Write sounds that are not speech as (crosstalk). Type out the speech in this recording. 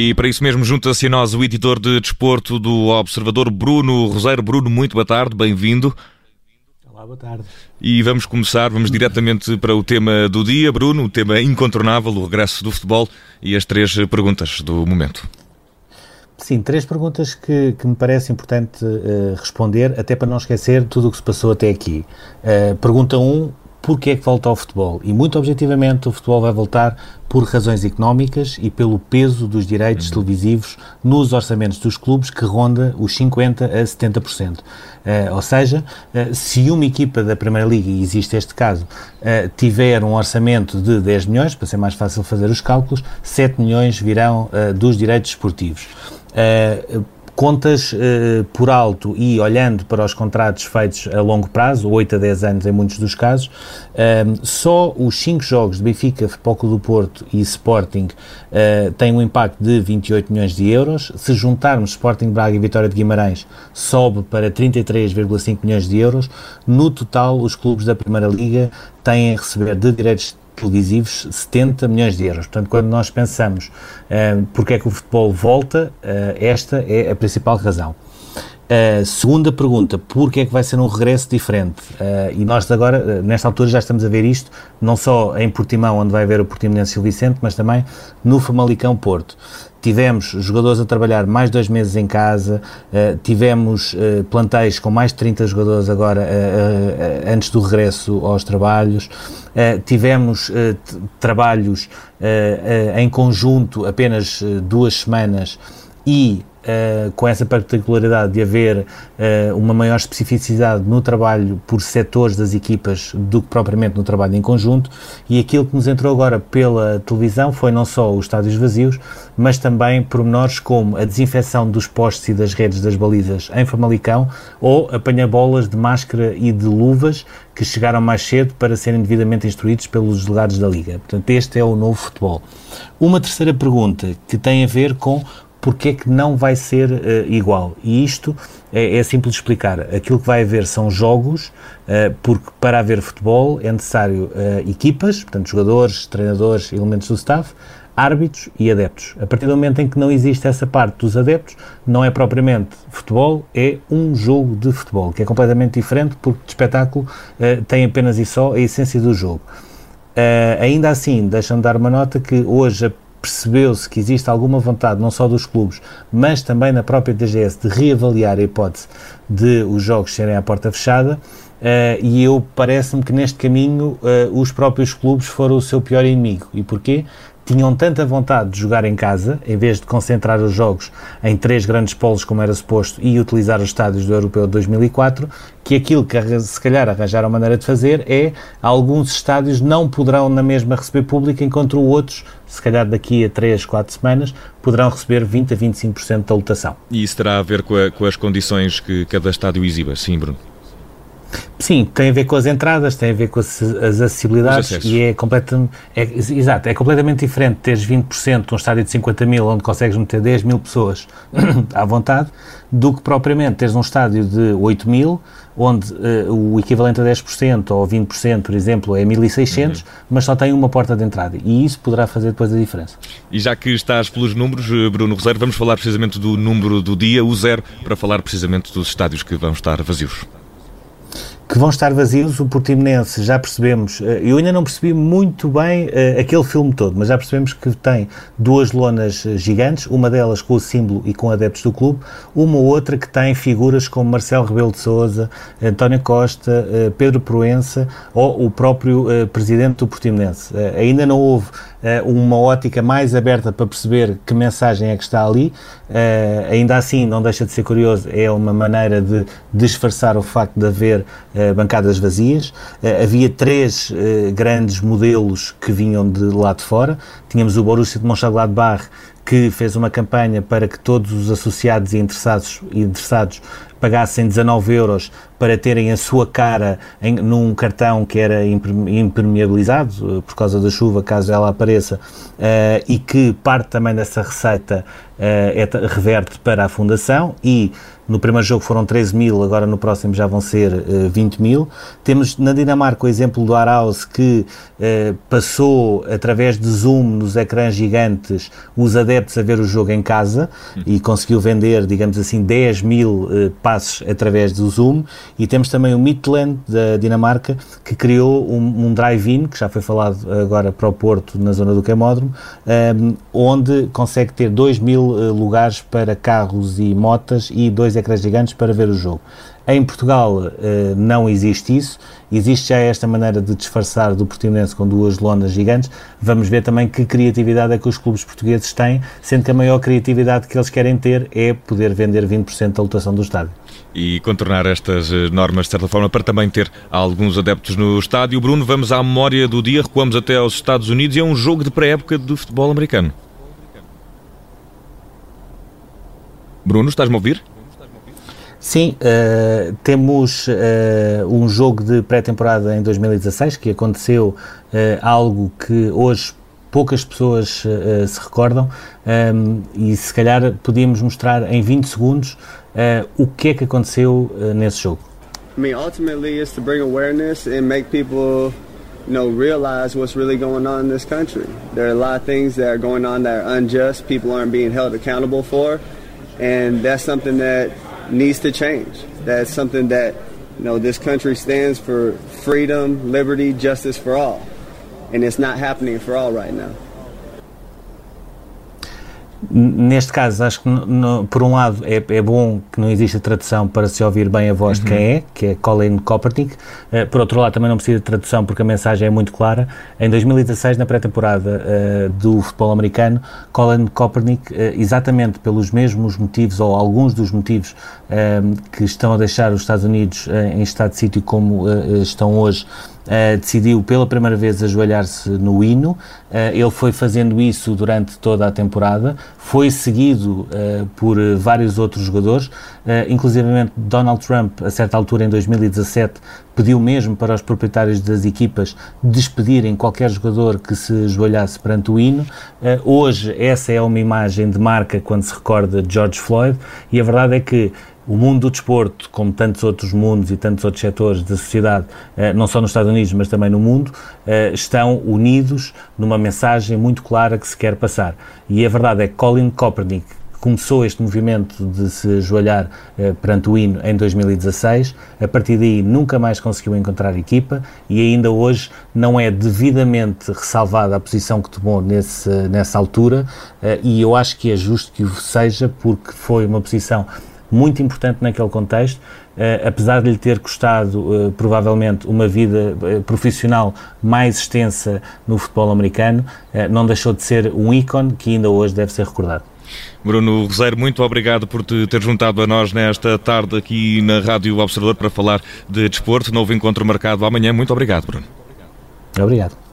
E para isso mesmo junta-se a nós o editor de desporto do Observador, Bruno Roseiro. Bruno, muito boa tarde, bem-vindo. Olá, boa tarde. E vamos começar, vamos diretamente para o tema do dia, Bruno, o tema incontornável, o regresso do futebol e as três perguntas do momento. Sim, três perguntas que, que me parece importante uh, responder, até para não esquecer tudo o que se passou até aqui. Uh, pergunta 1, um, porquê é que volta ao futebol? E muito objetivamente o futebol vai voltar por razões económicas e pelo peso dos direitos uhum. televisivos nos orçamentos dos clubes que ronda os 50% a 70%. Uh, eh, ou seja, uh, se uma equipa da Primeira Liga, e existe este caso, uh, tiver um orçamento de 10 milhões, para ser mais fácil fazer os cálculos, 7 milhões virão dos direitos esportivos contas uh, por alto e olhando para os contratos feitos a longo prazo, 8 a 10 anos em muitos dos casos, uh, só os 5 jogos de Benfica, Futebol do Porto e Sporting uh, têm um impacto de 28 milhões de euros. Se juntarmos Sporting Braga e Vitória de Guimarães, sobe para 33,5 milhões de euros. No total, os clubes da Primeira Liga têm a receber de direitos televisivos 70 milhões de euros. Portanto, quando nós pensamos uh, porque é que o futebol volta, uh, esta é a principal razão. Uh, segunda pergunta, porquê é que vai ser um regresso diferente? Uh, e nós agora, uh, nesta altura, já estamos a ver isto, não só em Portimão, onde vai haver o Portimonense e o Vicente, mas também no Famalicão Porto. Tivemos jogadores a trabalhar mais dois meses em casa, tivemos plantéis com mais de 30 jogadores agora, antes do regresso aos trabalhos, tivemos trabalhos em conjunto apenas duas semanas e uh, com essa particularidade de haver uh, uma maior especificidade no trabalho por setores das equipas do que propriamente no trabalho em conjunto, e aquilo que nos entrou agora pela televisão foi não só os estádios vazios, mas também pormenores como a desinfecção dos postes e das redes das balizas em Famalicão ou apanha-bolas de máscara e de luvas que chegaram mais cedo para serem devidamente instruídos pelos delegados da Liga. Portanto, este é o novo futebol. Uma terceira pergunta que tem a ver com porque é que não vai ser uh, igual? E isto é, é, simples de explicar. Aquilo que vai haver são jogos, uh, porque para haver futebol é necessário uh, equipas, portanto, jogadores, treinadores, elementos do staff, árbitros e adeptos. A partir do momento em que não existe essa parte dos adeptos, não é propriamente futebol, é um jogo de futebol, que é completamente diferente, porque de espetáculo tem apenas e só a essência do jogo. ainda assim, deixam-me dar uma nota que hoje a percebeu-se que existe alguma vontade, não só dos clubes, mas também na própria DGS, de reavaliar a hipótese de os jogos serem à porta fechada. Uh, e eu parece-me que neste caminho uh, os próprios clubes foram o seu pior inimigo. E porquê? Tinham tanta vontade de jogar em casa, em vez de concentrar os jogos em três grandes polos como era suposto e utilizar os estádios do Europeu de 2004, que aquilo que se calhar arranjaram maneira de fazer é alguns estádios não poderão na mesma receber público, enquanto outros, se calhar daqui a 3, 4 semanas, poderão receber 20 a 25% da lotação. E isso terá a ver com, a, com as condições que cada estádio exiba, sim, Bruno? Sim, tem a ver com as entradas, tem a ver com as, as acessibilidades e é completamente, é, exato, é completamente diferente teres 20% num estádio de 50 mil onde consegues meter 10 mil pessoas (clears throat) à vontade do que propriamente teres um estádio de 8 mil onde uh, o equivalente a 10% ou 20%, por exemplo, é 1600, uhum. mas só tem uma porta de entrada e isso poderá fazer depois a diferença. E já que estás pelos números, eh, Bruno Rosário, vamos falar precisamente do número do dia, o zero, para falar precisamente dos estádios que vão estar vazios que vão estar vazios. O Portimonense, já percebemos, eh, eu ainda não percebi muito bem uh, aquele filme todo, mas já percebemos que tem duas lonas eh, gigantes, uma delas com o símbolo e com adeptos do clube, uma outra que tem figuras como Marcelo Rebelo de Souza, António Costa, Pedro Proença ou o próprio presidente do Portimonense. ainda não houve uma ótica mais aberta para perceber que mensagem é que está ali. ainda assim, não deixa de ser curioso, é uma maneira de disfarçar o facto de haver eh, bancadas vazias. Uh, havia três uh, grandes modelos que vinham de lá de fora. Tínhamos o Borussia de Mönchengladbach, que fez uma campanha para que todos os associados e interessados, interessados pagassem 19 euros para terem a sua cara em, num cartão que era impermeabilizado por causa da chuva, caso ela apareça, e que parte também dessa receita é, reverte para a Fundação e no primeiro jogo foram 13 mil, agora no próximo já vão ser uh, 20 mil. Temos na Dinamarca o exemplo do Arauz que uh, passou através de Zoom nos ecrãs gigantes os adeptos a ver o jogo em casa uhum. e conseguiu vender, digamos assim, 10 mil uh, passes através do Zoom. E temos também o Midland da Dinamarca que criou um, um drive-in, que já foi falado agora para o Porto, na zona do Queimódromo, um, onde consegue ter 2 mil eh, lugares para carros e motas e dois ecrãs gigantes para ver o jogo. Em Portugal eh, não existe isso, existe já esta maneira de disfarçar do Portimonense com duas lonas gigantes. Vamos ver também que criatividade é que os clubes portugueses têm, sendo que a maior criatividade que eles querem ter é poder vender 20% da lotação do estádio. E contornar estas eh, normas de certa forma para também ter alguns adeptos no estádio. Bruno, vamos à memória do dia, recuamos até aos Estados Unidos e é um jogo de pré-época do futebol americano. Bruno, estás-me a ouvir? Sim, uh, temos uh, um jogo de pré-temporada em 2016 que aconteceu uh, algo que hoje poucas pessoas se recordam um, e se calhar podíamos mostrar em 20 segundos o que é que aconteceu nesse jogo. I mean, ultimately, it's to bring awareness and make people, you know, realize what's really going on in this country. There are a lot of things that are going on that are unjust. People aren't being held accountable for. and that's something that needs to change. That's something that you know this country stands for freedom, liberty, justice for all, and it's not happening for all right now. Neste caso, acho que, no, por um lado, é, é, bom que não exista tradução para se ouvir bem a voz uhum. de quem é, que é Colin Kaepernick. Uh, por outro lado, também não precisa de tradução porque a mensagem é muito clara. Em 2016, na pré-temporada uh, do futebol americano, Colin Kaepernick, uh, exatamente pelos mesmos motivos, ou alguns dos motivos que estão a deixar os Estados Unidos em estado de sítio como estão hoje, Uh, decidiu pela primeira vez ajoelhar-se no hino. Uh, ele foi fazendo isso durante toda a temporada, foi seguido uh, por vários outros jogadores, inclusive Donald Trump, a certa altura em 2017, pediu mesmo para os proprietários das equipas despedirem qualquer jogador que se ajoelhasse perante o hino. hoje, essa é uma imagem de marca quando se recorda de George Floyd, e a verdade é que o mundo do desporto, como tantos outros mundos e tantos outros setores da sociedade, eh, não só nos Estados Unidos, mas também no mundo, eh, estão unidos numa mensagem muito clara que se quer passar. E a verdade é que Colin Kaepernick começou este movimento de se ajoelhar eh, perante o hino em 2016, a partir daí nunca mais conseguiu encontrar equipa e ainda hoje não é devidamente ressalvada a posição que tomou nesse, nessa altura. E eu acho que é justo que o seja porque foi uma posição muito importante naquele contexto, uh, apesar de lhe ter custado uh, provavelmente uma vida profissional mais extensa no futebol americano, não deixou de ser um ícone que ainda hoje deve ser recordado. Bruno Roseiro, muito obrigado por te ter juntado a nós nesta tarde aqui na Rádio Observador para falar de desporto. Novo encontro marcado amanhã. Muito obrigado, Bruno. Obrigado.